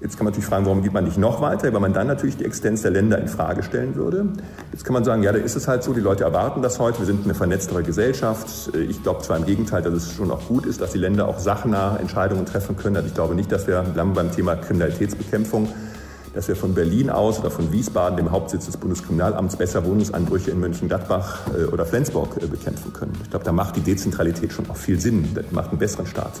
Jetzt kann man natürlich fragen, warum geht man nicht noch weiter, weil man dann natürlich die Existenz der Länder in Frage stellen würde. Jetzt kann man sagen, ja, da ist es halt so, die Leute erwarten das heute, wir sind eine vernetztere Gesellschaft. Ich glaube zwar im Gegenteil, dass es schon auch gut ist, dass die Länder auch sachnah Entscheidungen treffen können. Also ich glaube nicht, dass wir, bleiben beim Thema Kriminalitätsbekämpfung, dass wir von Berlin aus oder von Wiesbaden, dem Hauptsitz des Bundeskriminalamts, besser Wohnungsanbrüche in Mönchengladbach äh, oder Flensburg äh, bekämpfen können. Ich glaube, da macht die Dezentralität schon auch viel Sinn. Das macht einen besseren Staat.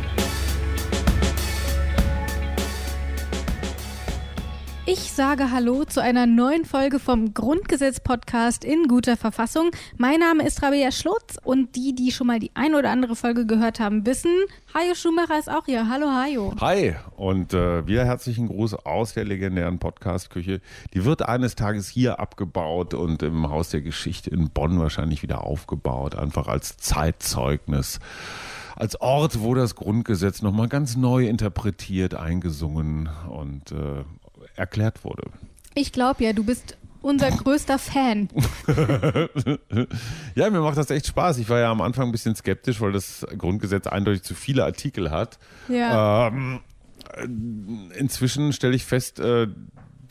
Ich sage Hallo zu einer neuen Folge vom Grundgesetz-Podcast in guter Verfassung. Mein Name ist Rabea Schlotz und die, die schon mal die ein oder andere Folge gehört haben, wissen, Hajo Schumacher ist auch hier. Hallo Hajo. Hi und äh, wieder herzlichen Gruß aus der legendären Podcast-Küche. Die wird eines Tages hier abgebaut und im Haus der Geschichte in Bonn wahrscheinlich wieder aufgebaut, einfach als Zeitzeugnis als Ort, wo das Grundgesetz nochmal ganz neu interpretiert, eingesungen und äh, erklärt wurde. Ich glaube ja, du bist unser größter Fan. ja, mir macht das echt Spaß. Ich war ja am Anfang ein bisschen skeptisch, weil das Grundgesetz eindeutig zu viele Artikel hat. Ja. Ähm, inzwischen stelle ich fest, äh,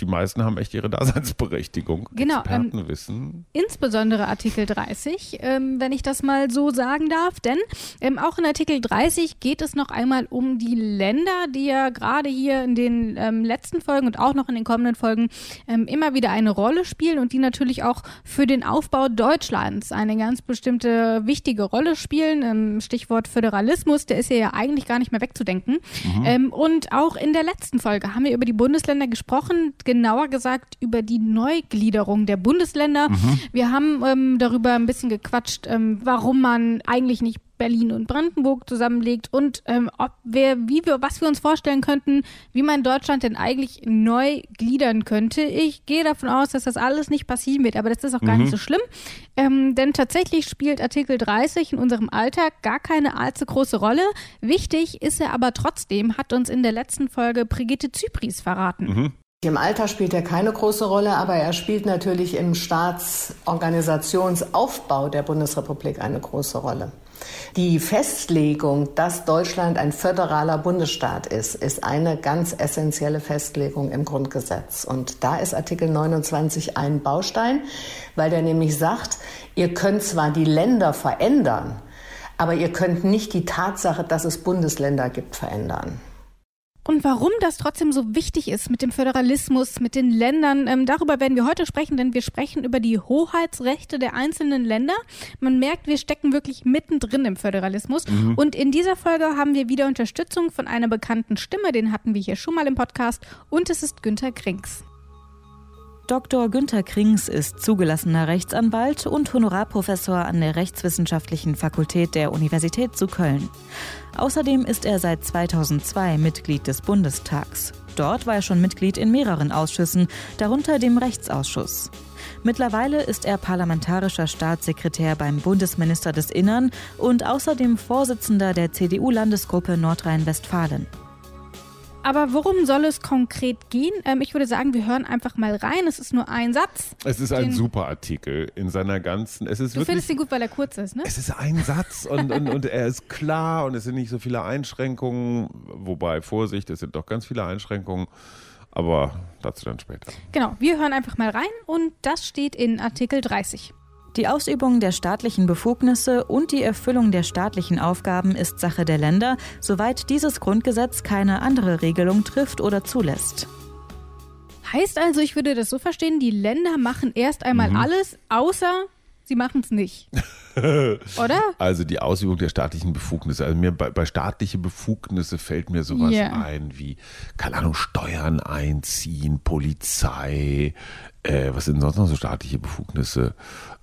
die meisten haben echt ihre Daseinsberechtigung. Genau. Expertenwissen. Ähm, insbesondere Artikel 30, ähm, wenn ich das mal so sagen darf. Denn ähm, auch in Artikel 30 geht es noch einmal um die Länder, die ja gerade hier in den ähm, letzten Folgen und auch noch in den kommenden Folgen ähm, immer wieder eine Rolle spielen und die natürlich auch für den Aufbau Deutschlands eine ganz bestimmte wichtige Rolle spielen. Ähm, Stichwort Föderalismus, der ist ja eigentlich gar nicht mehr wegzudenken. Mhm. und auch in der letzten Folge haben wir über die Bundesländer gesprochen genauer gesagt über die Neugliederung der Bundesländer. Mhm. Wir haben ähm, darüber ein bisschen gequatscht, ähm, warum man eigentlich nicht Berlin und Brandenburg zusammenlegt und ähm, ob wir, wie wir, was wir uns vorstellen könnten, wie man Deutschland denn eigentlich neu gliedern könnte. Ich gehe davon aus, dass das alles nicht passieren wird, aber das ist auch gar mhm. nicht so schlimm, ähm, denn tatsächlich spielt Artikel 30 in unserem Alltag gar keine allzu große Rolle. Wichtig ist er aber trotzdem, hat uns in der letzten Folge Brigitte Zypris verraten. Mhm. Im Alter spielt er keine große Rolle, aber er spielt natürlich im Staatsorganisationsaufbau der Bundesrepublik eine große Rolle. Die Festlegung, dass Deutschland ein föderaler Bundesstaat ist, ist eine ganz essentielle Festlegung im Grundgesetz. Und da ist Artikel 29 ein Baustein, weil der nämlich sagt, ihr könnt zwar die Länder verändern, aber ihr könnt nicht die Tatsache, dass es Bundesländer gibt, verändern. Und warum das trotzdem so wichtig ist mit dem Föderalismus, mit den Ländern, ähm, darüber werden wir heute sprechen, denn wir sprechen über die Hoheitsrechte der einzelnen Länder. Man merkt, wir stecken wirklich mittendrin im Föderalismus. Mhm. Und in dieser Folge haben wir wieder Unterstützung von einer bekannten Stimme, den hatten wir hier schon mal im Podcast, und es ist Günter Krings. Dr. Günther Krings ist zugelassener Rechtsanwalt und Honorarprofessor an der Rechtswissenschaftlichen Fakultät der Universität zu Köln. Außerdem ist er seit 2002 Mitglied des Bundestags. Dort war er schon Mitglied in mehreren Ausschüssen, darunter dem Rechtsausschuss. Mittlerweile ist er parlamentarischer Staatssekretär beim Bundesminister des Innern und außerdem Vorsitzender der CDU-Landesgruppe Nordrhein-Westfalen. Aber worum soll es konkret gehen? Ähm, ich würde sagen, wir hören einfach mal rein. Es ist nur ein Satz. Es ist ein super Artikel in seiner ganzen. Es ist du wirklich, findest ihn gut, weil er kurz ist, ne? Es ist ein Satz und, und, und er ist klar und es sind nicht so viele Einschränkungen. Wobei, Vorsicht, es sind doch ganz viele Einschränkungen. Aber dazu dann später. Genau, wir hören einfach mal rein und das steht in Artikel 30. Die Ausübung der staatlichen Befugnisse und die Erfüllung der staatlichen Aufgaben ist Sache der Länder, soweit dieses Grundgesetz keine andere Regelung trifft oder zulässt. Heißt also, ich würde das so verstehen, die Länder machen erst einmal mhm. alles, außer sie machen es nicht. Oder? Also die Ausübung der staatlichen Befugnisse. Also mir bei, bei staatliche Befugnisse fällt mir sowas yeah. ein wie, keine Ahnung, Steuern einziehen, Polizei, äh, was sind sonst noch so staatliche Befugnisse?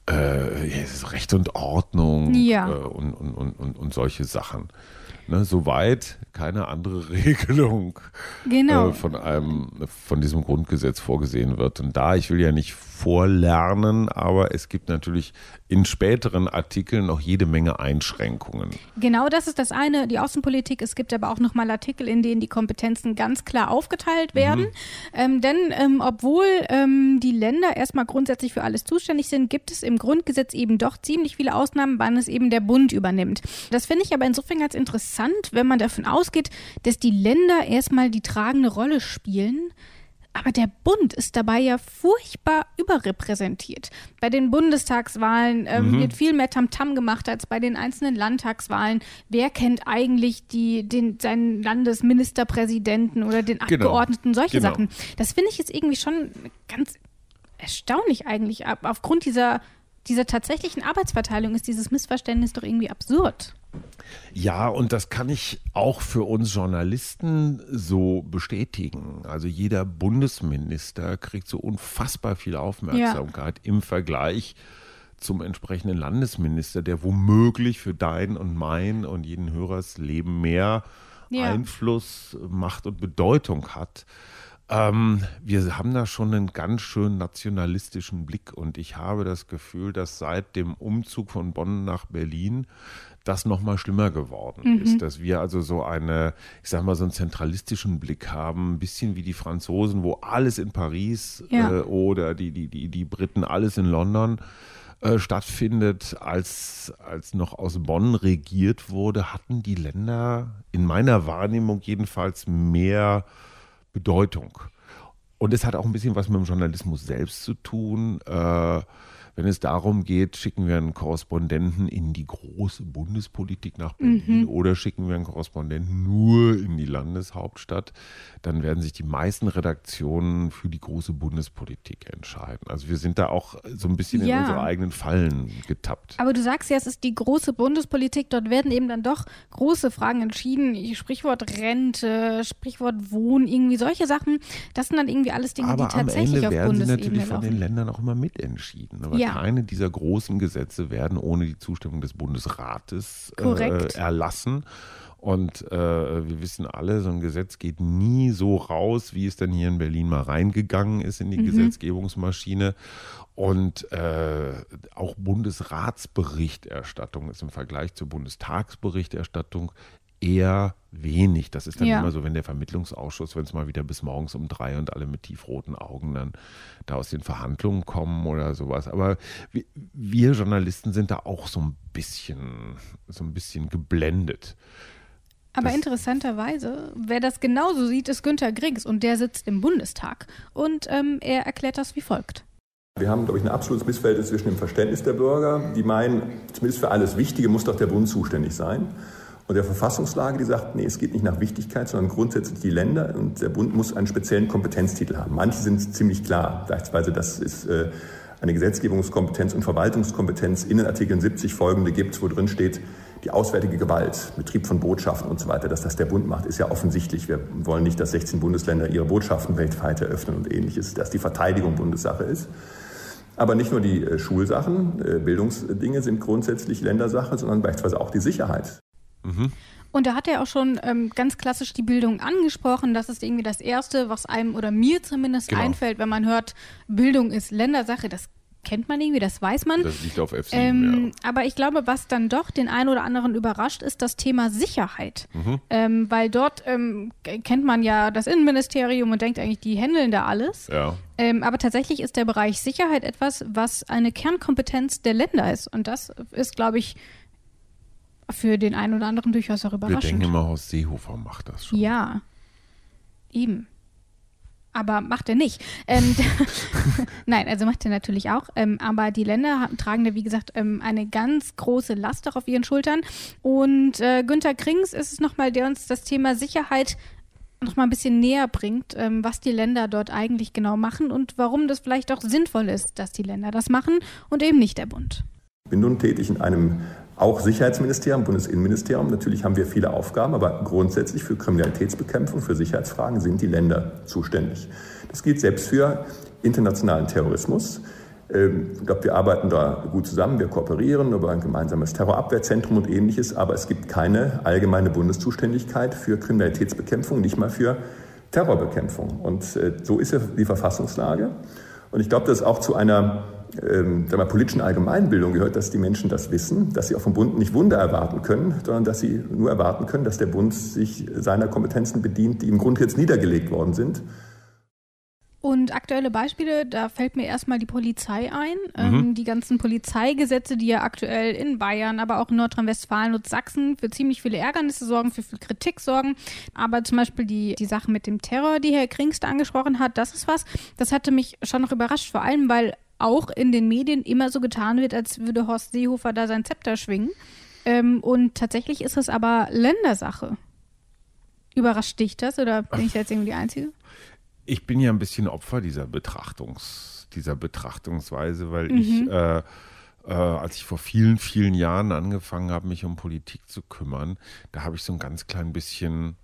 Äh, Recht und Ordnung ja. äh, und, und, und, und, solche Sachen. Ne, soweit keine andere Regelung genau. äh, von einem von diesem Grundgesetz vorgesehen wird. Und da, ich will ja nicht vorlernen, aber es gibt natürlich in späteren Artikeln noch jede Menge Einschränkungen. Genau, das ist das eine, die Außenpolitik. Es gibt aber auch nochmal Artikel, in denen die Kompetenzen ganz klar aufgeteilt werden. Mhm. Ähm, denn ähm, obwohl ähm, die Länder erstmal grundsätzlich für alles zuständig sind, gibt es im Grundgesetz eben doch ziemlich viele Ausnahmen, wann es eben der Bund übernimmt. Das finde ich aber insofern ganz interessant, wenn man davon ausgeht, dass die Länder erstmal die tragende Rolle spielen. Aber der Bund ist dabei ja furchtbar überrepräsentiert. Bei den Bundestagswahlen ähm, mhm. wird viel mehr Tamtam -Tam gemacht als bei den einzelnen Landtagswahlen. Wer kennt eigentlich die, den, seinen Landesministerpräsidenten oder den genau. Abgeordneten? Solche genau. Sachen. Das finde ich jetzt irgendwie schon ganz erstaunlich eigentlich. Aufgrund dieser, dieser tatsächlichen Arbeitsverteilung ist dieses Missverständnis doch irgendwie absurd. Ja, und das kann ich auch für uns Journalisten so bestätigen. Also jeder Bundesminister kriegt so unfassbar viel Aufmerksamkeit ja. im Vergleich zum entsprechenden Landesminister, der womöglich für dein und mein und jeden Hörers Leben mehr ja. Einfluss, Macht und Bedeutung hat. Ähm, wir haben da schon einen ganz schön nationalistischen Blick und ich habe das Gefühl, dass seit dem Umzug von Bonn nach Berlin das noch mal schlimmer geworden mhm. ist, dass wir also so eine, ich sag mal, so einen zentralistischen Blick haben, ein bisschen wie die Franzosen, wo alles in Paris ja. äh, oder die, die, die, die Briten alles in London äh, stattfindet, als, als noch aus Bonn regiert wurde, hatten die Länder in meiner Wahrnehmung jedenfalls mehr Bedeutung. Und es hat auch ein bisschen was mit dem Journalismus selbst zu tun. Äh, wenn es darum geht, schicken wir einen Korrespondenten in die große Bundespolitik nach Berlin mhm. oder schicken wir einen Korrespondenten nur in die Landeshauptstadt, dann werden sich die meisten Redaktionen für die große Bundespolitik entscheiden. Also wir sind da auch so ein bisschen ja. in unsere eigenen Fallen getappt. Aber du sagst ja, es ist die große Bundespolitik, dort werden eben dann doch große Fragen entschieden. Sprichwort Rente, Sprichwort Wohnen, irgendwie solche Sachen. Das sind dann irgendwie alles Dinge, Aber die tatsächlich am Ende auf werden Bundesebene sie natürlich laufen. von den Ländern auch immer mitentschieden. Aber ja keine dieser großen Gesetze werden ohne die Zustimmung des Bundesrates äh, erlassen. Und äh, wir wissen alle, so ein Gesetz geht nie so raus, wie es dann hier in Berlin mal reingegangen ist in die mhm. Gesetzgebungsmaschine. Und äh, auch Bundesratsberichterstattung ist im Vergleich zur Bundestagsberichterstattung eher wenig. Das ist dann ja. immer so, wenn der Vermittlungsausschuss, wenn es mal wieder bis morgens um drei und alle mit tiefroten Augen dann da aus den Verhandlungen kommen oder sowas. Aber wir, wir Journalisten sind da auch so ein bisschen, so ein bisschen geblendet. Aber interessanterweise, wer das genauso sieht, ist Günter Griggs und der sitzt im Bundestag und ähm, er erklärt das wie folgt. Wir haben, glaube ich, ein absolutes Missverhältnis zwischen dem Verständnis der Bürger, die meinen, zumindest für alles Wichtige muss doch der Bund zuständig sein und der Verfassungslage, die sagt, nee, es geht nicht nach Wichtigkeit, sondern grundsätzlich die Länder und der Bund muss einen speziellen Kompetenztitel haben. Manche sind ziemlich klar, beispielsweise, dass es äh, eine Gesetzgebungskompetenz und Verwaltungskompetenz in den Artikeln 70 folgende gibt, wo drin steht, die auswärtige Gewalt, Betrieb von Botschaften und so weiter, dass das der Bund macht, ist ja offensichtlich. Wir wollen nicht, dass 16 Bundesländer ihre Botschaften weltweit eröffnen und ähnliches, dass die Verteidigung Bundessache ist. Aber nicht nur die äh, Schulsachen, äh, Bildungsdinge sind grundsätzlich Ländersache, sondern beispielsweise auch die Sicherheit. Mhm. Und da hat er auch schon ähm, ganz klassisch die Bildung angesprochen. Das ist irgendwie das Erste, was einem oder mir zumindest genau. einfällt, wenn man hört, Bildung ist Ländersache. Das kennt man irgendwie, das weiß man. Das liegt auf F7, ähm, ja. Aber ich glaube, was dann doch den einen oder anderen überrascht, ist das Thema Sicherheit. Mhm. Ähm, weil dort ähm, kennt man ja das Innenministerium und denkt eigentlich, die handeln da alles. Ja. Ähm, aber tatsächlich ist der Bereich Sicherheit etwas, was eine Kernkompetenz der Länder ist. Und das ist, glaube ich, für den einen oder anderen durchaus auch überraschend. Wir denken immer, Horst Seehofer macht das schon. Ja, eben. Aber macht er nicht. Ähm, Nein, also macht er natürlich auch. Ähm, aber die Länder tragen da, wie gesagt, ähm, eine ganz große Last auch auf ihren Schultern. Und äh, Günther Krings ist es nochmal, der uns das Thema Sicherheit noch mal ein bisschen näher bringt, ähm, was die Länder dort eigentlich genau machen und warum das vielleicht auch sinnvoll ist, dass die Länder das machen und eben nicht der Bund. Ich bin nun tätig in einem auch Sicherheitsministerium, Bundesinnenministerium. Natürlich haben wir viele Aufgaben, aber grundsätzlich für Kriminalitätsbekämpfung, für Sicherheitsfragen sind die Länder zuständig. Das gilt selbst für internationalen Terrorismus. Ähm, ich glaube, wir arbeiten da gut zusammen, wir kooperieren über ein gemeinsames Terrorabwehrzentrum und ähnliches, aber es gibt keine allgemeine Bundeszuständigkeit für Kriminalitätsbekämpfung, nicht mal für Terrorbekämpfung. Und äh, so ist ja die Verfassungslage. Und ich glaube, dass auch zu einer ähm, wir, politischen Allgemeinbildung gehört, dass die Menschen das wissen, dass sie auch vom Bund nicht Wunder erwarten können, sondern dass sie nur erwarten können, dass der Bund sich seiner Kompetenzen bedient, die im Grundgesetz niedergelegt worden sind. Und aktuelle Beispiele, da fällt mir erstmal die Polizei ein. Mhm. Ähm, die ganzen Polizeigesetze, die ja aktuell in Bayern, aber auch in Nordrhein-Westfalen und Sachsen für ziemlich viele Ärgernisse sorgen, für viel Kritik sorgen. Aber zum Beispiel die, die Sache mit dem Terror, die Herr Kringst angesprochen hat, das ist was, das hatte mich schon noch überrascht, vor allem weil auch in den Medien immer so getan wird, als würde Horst Seehofer da sein Zepter schwingen. Ähm, und tatsächlich ist es aber Ländersache. Überrascht dich das oder bin ich jetzt irgendwie die Einzige? Ich bin ja ein bisschen Opfer dieser Betrachtungs, dieser Betrachtungsweise, weil mhm. ich, äh, äh, als ich vor vielen, vielen Jahren angefangen habe, mich um Politik zu kümmern, da habe ich so ein ganz klein bisschen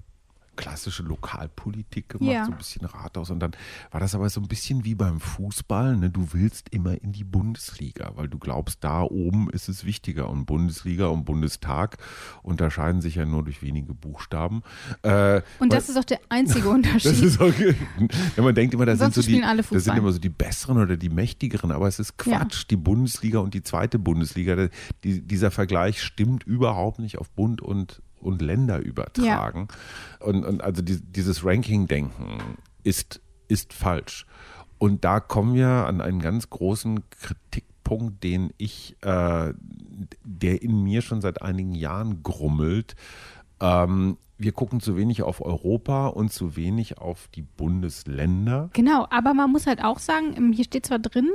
klassische Lokalpolitik gemacht, ja. so ein bisschen Rathaus. Und dann war das aber so ein bisschen wie beim Fußball. Ne? Du willst immer in die Bundesliga, weil du glaubst, da oben ist es wichtiger. Und Bundesliga und Bundestag unterscheiden sich ja nur durch wenige Buchstaben. Äh, und das weil, ist auch der einzige Unterschied. okay. ja, man denkt immer, da sind, so die, das sind immer so die besseren oder die mächtigeren, aber es ist Quatsch. Ja. Die Bundesliga und die zweite Bundesliga, die, dieser Vergleich stimmt überhaupt nicht auf Bund und und Länder übertragen. Ja. Und, und also die, dieses Ranking-Denken ist, ist falsch. Und da kommen wir an einen ganz großen Kritikpunkt, den ich, äh, der in mir schon seit einigen Jahren grummelt. Ähm, wir gucken zu wenig auf Europa und zu wenig auf die Bundesländer. Genau, aber man muss halt auch sagen, hier steht zwar drin,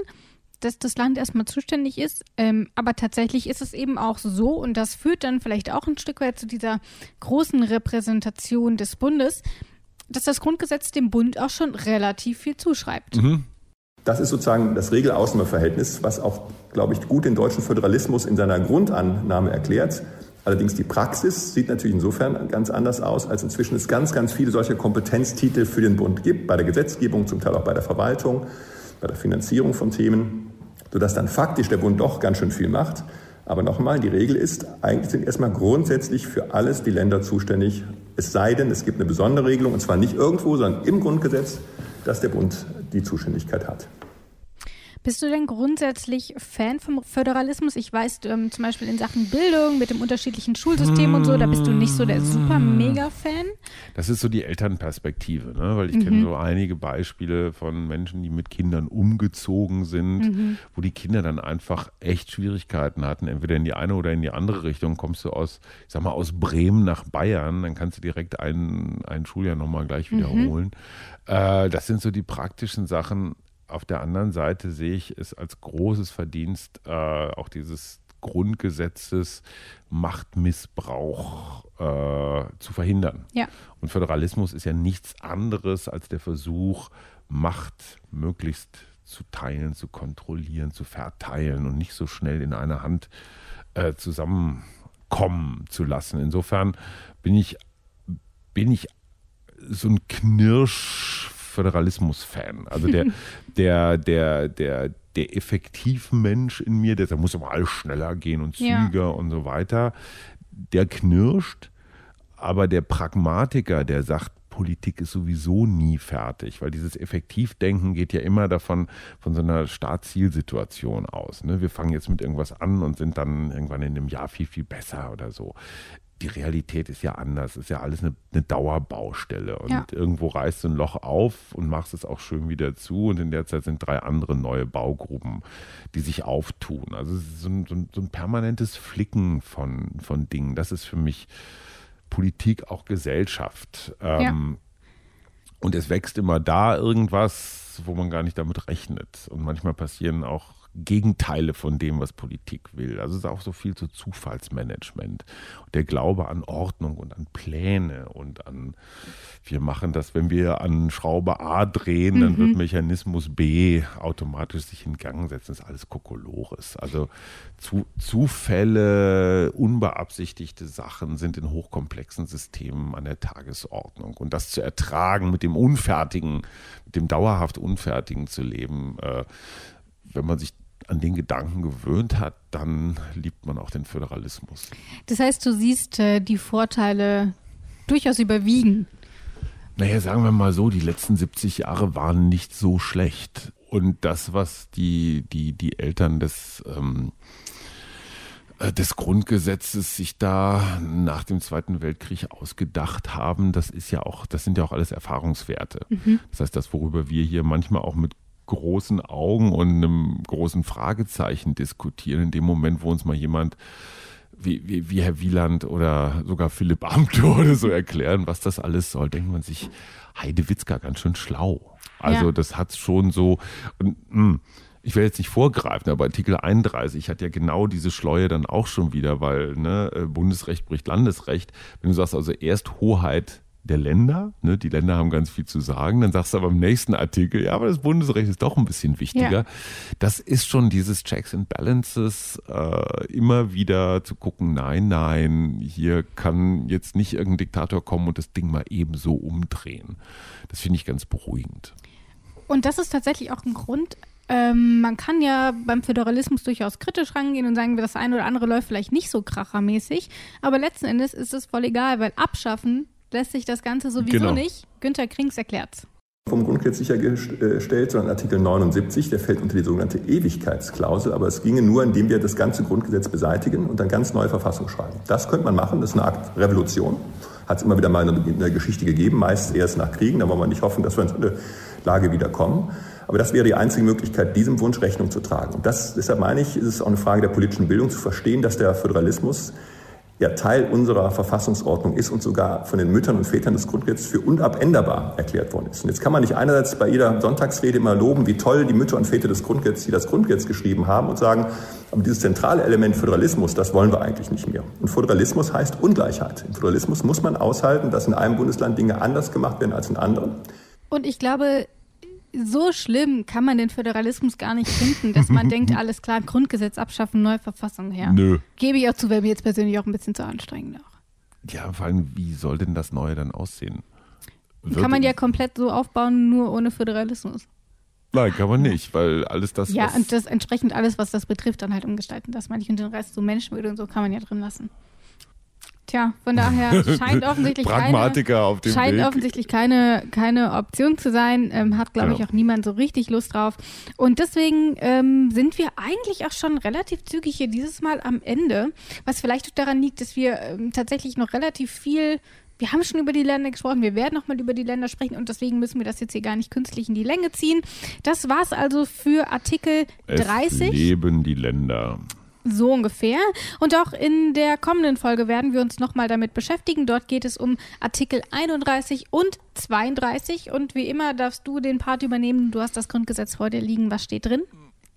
dass das Land erstmal zuständig ist. Ähm, aber tatsächlich ist es eben auch so, und das führt dann vielleicht auch ein Stück weit zu dieser großen Repräsentation des Bundes, dass das Grundgesetz dem Bund auch schon relativ viel zuschreibt. Mhm. Das ist sozusagen das Regel-Ausnahme-Verhältnis, was auch, glaube ich, gut den deutschen Föderalismus in seiner Grundannahme erklärt. Allerdings die Praxis sieht natürlich insofern ganz anders aus, als inzwischen es ganz, ganz viele solcher Kompetenztitel für den Bund gibt, bei der Gesetzgebung, zum Teil auch bei der Verwaltung, bei der Finanzierung von Themen sodass dann faktisch der Bund doch ganz schön viel macht. Aber nochmal, die Regel ist, eigentlich sind erstmal grundsätzlich für alles die Länder zuständig, es sei denn, es gibt eine besondere Regelung, und zwar nicht irgendwo, sondern im Grundgesetz, dass der Bund die Zuständigkeit hat. Bist du denn grundsätzlich Fan vom Föderalismus? Ich weiß, ähm, zum Beispiel in Sachen Bildung mit dem unterschiedlichen Schulsystem und so, da bist du nicht so der super mega Fan. Das ist so die Elternperspektive, ne? weil ich mhm. kenne so einige Beispiele von Menschen, die mit Kindern umgezogen sind, mhm. wo die Kinder dann einfach echt Schwierigkeiten hatten, entweder in die eine oder in die andere Richtung. Kommst du aus, ich sag mal, aus Bremen nach Bayern, dann kannst du direkt ein, ein Schuljahr nochmal gleich mhm. wiederholen. Mhm. Äh, das sind so die praktischen Sachen auf der anderen Seite sehe ich es als großes Verdienst äh, auch dieses Grundgesetzes Machtmissbrauch äh, zu verhindern. Ja. Und Föderalismus ist ja nichts anderes als der Versuch, Macht möglichst zu teilen, zu kontrollieren, zu verteilen und nicht so schnell in einer Hand äh, zusammenkommen zu lassen. Insofern bin ich, bin ich so ein Knirsch Föderalismus-Fan. Also der, der, der, der, der Effektivmensch in mir, der, der muss immer alles schneller gehen und zügiger ja. und so weiter, der knirscht. Aber der Pragmatiker, der sagt, Politik ist sowieso nie fertig, weil dieses Effektivdenken geht ja immer davon, von so einer Startzielsituation aus. Ne? Wir fangen jetzt mit irgendwas an und sind dann irgendwann in einem Jahr viel, viel besser oder so die Realität ist ja anders. Ist ja alles eine, eine Dauerbaustelle. Und ja. irgendwo reißt du ein Loch auf und machst es auch schön wieder zu. Und in der Zeit sind drei andere neue Baugruppen, die sich auftun. Also es ist so ein, so ein, so ein permanentes Flicken von, von Dingen. Das ist für mich Politik, auch Gesellschaft. Ähm, ja. Und es wächst immer da irgendwas, wo man gar nicht damit rechnet. Und manchmal passieren auch Gegenteile von dem, was Politik will. Also es ist auch so viel zu Zufallsmanagement. Der Glaube an Ordnung und an Pläne und an, wir machen das, wenn wir an Schraube A drehen, dann mhm. wird Mechanismus B automatisch sich in Gang setzen. Das ist alles Kokolores. Also zu, Zufälle, unbeabsichtigte Sachen sind in hochkomplexen Systemen an der Tagesordnung. Und das zu ertragen, mit dem Unfertigen, mit dem dauerhaft Unfertigen zu leben, äh, wenn man sich an den Gedanken gewöhnt hat, dann liebt man auch den Föderalismus. Das heißt, du siehst äh, die Vorteile durchaus überwiegen. Naja, sagen wir mal so, die letzten 70 Jahre waren nicht so schlecht. Und das, was die, die, die Eltern des, ähm, äh, des Grundgesetzes sich da nach dem Zweiten Weltkrieg ausgedacht haben, das ist ja auch, das sind ja auch alles Erfahrungswerte. Mhm. Das heißt, das, worüber wir hier manchmal auch mit großen Augen und einem großen Fragezeichen diskutieren, in dem Moment, wo uns mal jemand wie, wie, wie Herr Wieland oder sogar Philipp Amthor oder so erklären, was das alles soll, denkt man sich, Heidewitzka ganz schön schlau. Also ja. das hat schon so, und, mh, hm, ich will jetzt nicht vorgreifen, aber Artikel 31 hat ja genau diese Schleue dann auch schon wieder, weil ne, Bundesrecht bricht Landesrecht. Wenn du sagst also erst Hoheit der Länder. Ne? Die Länder haben ganz viel zu sagen. Dann sagst du aber im nächsten Artikel, ja, aber das Bundesrecht ist doch ein bisschen wichtiger. Ja. Das ist schon dieses Checks and Balances, äh, immer wieder zu gucken, nein, nein, hier kann jetzt nicht irgendein Diktator kommen und das Ding mal ebenso umdrehen. Das finde ich ganz beruhigend. Und das ist tatsächlich auch ein Grund, ähm, man kann ja beim Föderalismus durchaus kritisch rangehen und sagen, das eine oder andere läuft vielleicht nicht so krachermäßig. Aber letzten Endes ist es voll egal, weil abschaffen lässt sich das Ganze sowieso genau. nicht. Günter Krings erklärt's. Vom Grundgesetz sichergestellt, sondern Artikel 79, der fällt unter die sogenannte Ewigkeitsklausel, aber es ginge nur, indem wir das ganze Grundgesetz beseitigen und dann ganz neue Verfassung schreiben. Das könnte man machen, das ist eine Art Revolution. Hat es immer wieder mal in der Geschichte gegeben, meist erst nach Kriegen, da wollen wir nicht hoffen, dass wir in so eine Lage wieder kommen. Aber das wäre die einzige Möglichkeit, diesem Wunsch Rechnung zu tragen. Und das, deshalb meine ich, ist es auch eine Frage der politischen Bildung zu verstehen, dass der Föderalismus ja Teil unserer Verfassungsordnung ist und sogar von den Müttern und Vätern des Grundgesetzes für unabänderbar erklärt worden ist. Und jetzt kann man nicht einerseits bei jeder Sonntagsrede immer loben, wie toll die Mütter und Väter des Grundgesetzes, die das Grundgesetz geschrieben haben und sagen, aber dieses zentrale Element Föderalismus, das wollen wir eigentlich nicht mehr. Und Föderalismus heißt Ungleichheit. Im Föderalismus muss man aushalten, dass in einem Bundesland Dinge anders gemacht werden als in anderen. Und ich glaube, so schlimm kann man den Föderalismus gar nicht finden, dass man denkt, alles klar, Grundgesetz abschaffen, neue Verfassung her. Nö. Gebe ich auch zu, wäre mir jetzt persönlich auch ein bisschen zu anstrengend. Auch. Ja, vor allem, wie soll denn das Neue dann aussehen? Wird kann man ja komplett so aufbauen, nur ohne Föderalismus. Nein, kann man nicht, weil alles das. Ja, und das entsprechend alles, was das betrifft, dann halt umgestalten. Das meine ich und den Rest so Menschenwürde und so kann man ja drin lassen. Tja, von daher scheint offensichtlich Pragmatiker keine, auf dem scheint Weg. offensichtlich keine, keine Option zu sein. Ähm, hat, glaube genau. ich, auch niemand so richtig Lust drauf. Und deswegen ähm, sind wir eigentlich auch schon relativ zügig hier dieses Mal am Ende. Was vielleicht daran liegt, dass wir ähm, tatsächlich noch relativ viel wir haben schon über die Länder gesprochen, wir werden nochmal über die Länder sprechen und deswegen müssen wir das jetzt hier gar nicht künstlich in die Länge ziehen. Das war es also für Artikel es 30. Leben die Länder. So ungefähr. Und auch in der kommenden Folge werden wir uns nochmal damit beschäftigen. Dort geht es um Artikel 31 und 32. Und wie immer darfst du den Part übernehmen. Du hast das Grundgesetz vor dir liegen. Was steht drin?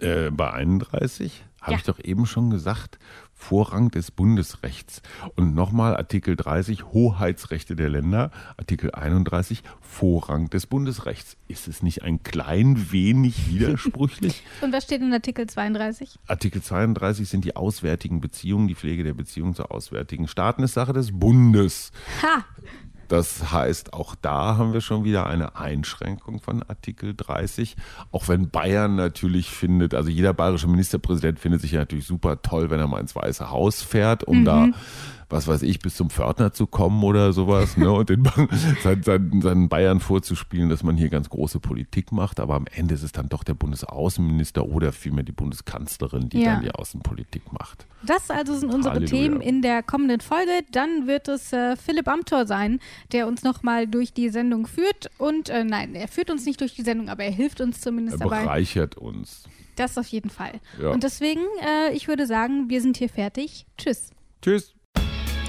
Äh, bei 31 habe ja. ich doch eben schon gesagt, Vorrang des Bundesrechts. Und nochmal Artikel 30, Hoheitsrechte der Länder, Artikel 31, Vorrang des Bundesrechts. Ist es nicht ein klein wenig widersprüchlich? Und was steht in Artikel 32? Artikel 32 sind die auswärtigen Beziehungen, die Pflege der Beziehungen zu auswärtigen Staaten ist Sache des Bundes. Ha! Das heißt, auch da haben wir schon wieder eine Einschränkung von Artikel 30. Auch wenn Bayern natürlich findet, also jeder bayerische Ministerpräsident findet sich ja natürlich super toll, wenn er mal ins Weiße Haus fährt, um mhm. da was weiß ich, bis zum Pförtner zu kommen oder sowas, ne? Und den seinen, seinen, seinen Bayern vorzuspielen, dass man hier ganz große Politik macht. Aber am Ende ist es dann doch der Bundesaußenminister oder vielmehr die Bundeskanzlerin, die ja. dann die Außenpolitik macht. Das also sind unsere Halleluja. Themen in der kommenden Folge. Dann wird es äh, Philipp Amthor sein, der uns nochmal durch die Sendung führt. Und äh, nein, er führt uns nicht durch die Sendung, aber er hilft uns zumindest er dabei. Er bereichert uns. Das auf jeden Fall. Ja. Und deswegen, äh, ich würde sagen, wir sind hier fertig. Tschüss. Tschüss.